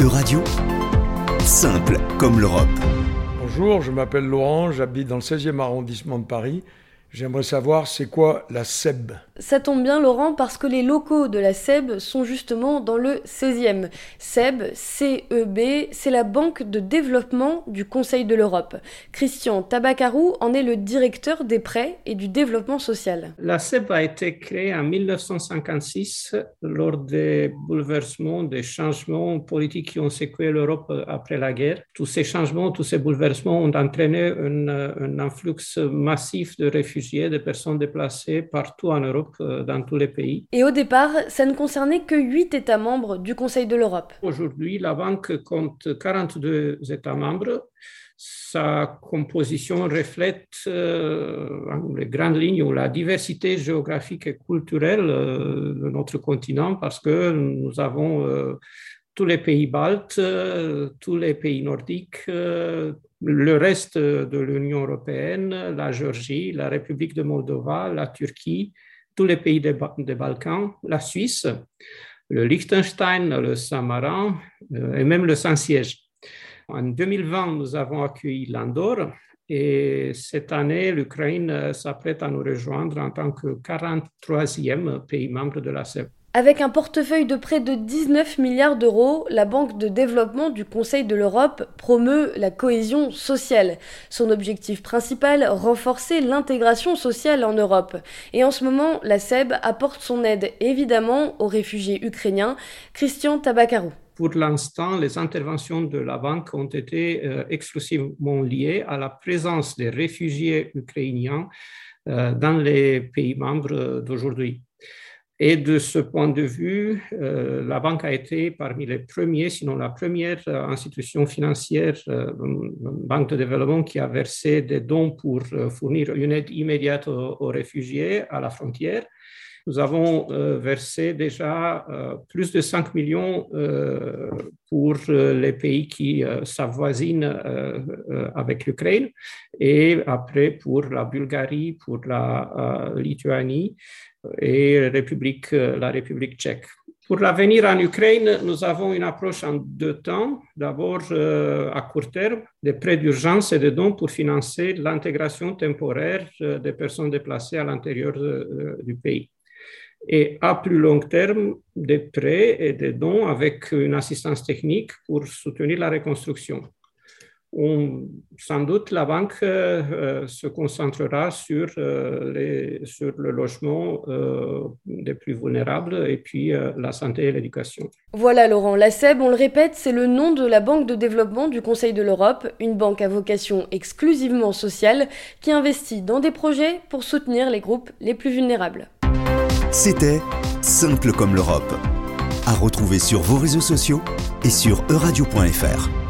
Euradio, simple comme l'Europe. Bonjour, je m'appelle Laurent, j'habite dans le 16e arrondissement de Paris. J'aimerais savoir c'est quoi la SEB? Ça tombe bien Laurent parce que les locaux de la SEB sont justement dans le 16e. SEB, CEB, c'est la banque de développement du Conseil de l'Europe. Christian Tabacarou en est le directeur des prêts et du développement social. La SEB a été créée en 1956 lors des bouleversements, des changements politiques qui ont secoué l'Europe après la guerre. Tous ces changements, tous ces bouleversements ont entraîné un influx massif de réfugiés de personnes déplacées partout en Europe, euh, dans tous les pays. Et au départ, ça ne concernait que 8 États membres du Conseil de l'Europe. Aujourd'hui, la banque compte 42 États membres. Sa composition reflète euh, en les grandes lignes la diversité géographique et culturelle euh, de notre continent parce que nous avons tous les pays baltes, tous les pays nordiques, le reste de l'Union européenne, la Géorgie, la République de Moldova, la Turquie, tous les pays des, Balkans, la Suisse, le Liechtenstein, le Saint-Marin euh, et même le Saint-Siège. En 2020, nous avons accueilli l'Andorre et cette année, l'Ukraine s'apprête à nous rejoindre en tant que 43e pays membre de la CEP. Avec un portefeuille de près de 19 milliards d'euros, la Banque de développement du Conseil de l'Europe promeut la cohésion sociale. Son objectif principal, renforcer l'intégration sociale en Europe. Et en ce moment, la SEB apporte son aide évidemment aux réfugiés ukrainiens. Christian Tabakarou. Pour l'instant, les interventions de la banque ont été euh, exclusivement liées à la présence des réfugiés ukrainiens euh, dans les pays membres d'aujourd'hui. Et de ce point de vue, euh, la banque a été parmi les premiers, sinon la première euh, institution financière, euh, banque de développement qui a versé des dons pour fournir une aide immédiate aux, réfugiés à la frontière. Nous avons versé déjà plus de 5 millions pour les pays qui s'avoisinent avec l'Ukraine et après pour la Bulgarie, pour la Lituanie et République, la République tchèque. Pour l'avenir en Ukraine, nous avons une approche en deux temps. D'abord, euh, à court terme, des prêts d'urgence et des dons pour financer l'intégration temporaire euh, des personnes déplacées à l'intérieur euh, du pays. Et à plus long terme, des prêts et des dons avec une assistance technique pour soutenir la reconstruction sans doute, la banque euh, euh, se concentrera sur, euh, les, sur le logement des plus vulnérables et puis la santé et l'éducation. Voilà, Laurent. La SEB, on le répète, c'est le nom de la Banque de développement du Conseil de l'Europe, une banque à vocation exclusivement sociale qui investit dans des projets pour soutenir les groupes les plus vulnérables. C'était Simple comme l'Europe. À retrouver sur vos réseaux sociaux et sur euradio.fr.